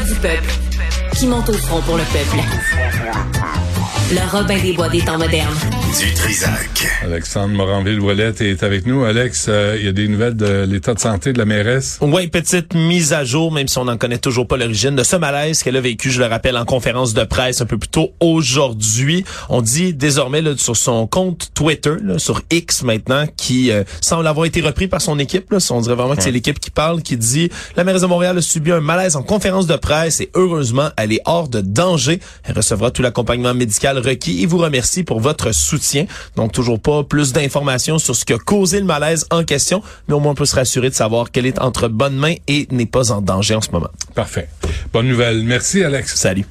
du peuple, qui monte au front pour le peuple. Le Robin des Bois des temps modernes. Du Trisac. Alexandre Moranville-Ouellette est avec nous. Alex, euh, il y a des nouvelles de l'état de santé de la mairesse? Oui, petite mise à jour, même si on n'en connaît toujours pas l'origine, de ce malaise qu'elle a vécu, je le rappelle, en conférence de presse un peu plus tôt aujourd'hui. On dit désormais là, sur son compte Twitter, là, sur X maintenant, qui euh, semble avoir été repris par son équipe. Là. On dirait vraiment que c'est l'équipe qui parle, qui dit « La mairesse de Montréal a subi un malaise en conférence de presse et heureusement, elle est hors de danger. Elle recevra tout l'accompagnement médical requis et vous remercie pour votre soutien. Donc, toujours pas plus d'informations sur ce qui a causé le malaise en question, mais au moins on peut se rassurer de savoir qu'elle est entre bonnes mains et n'est pas en danger en ce moment. Parfait. Bonne nouvelle. Merci, Alex. Salut.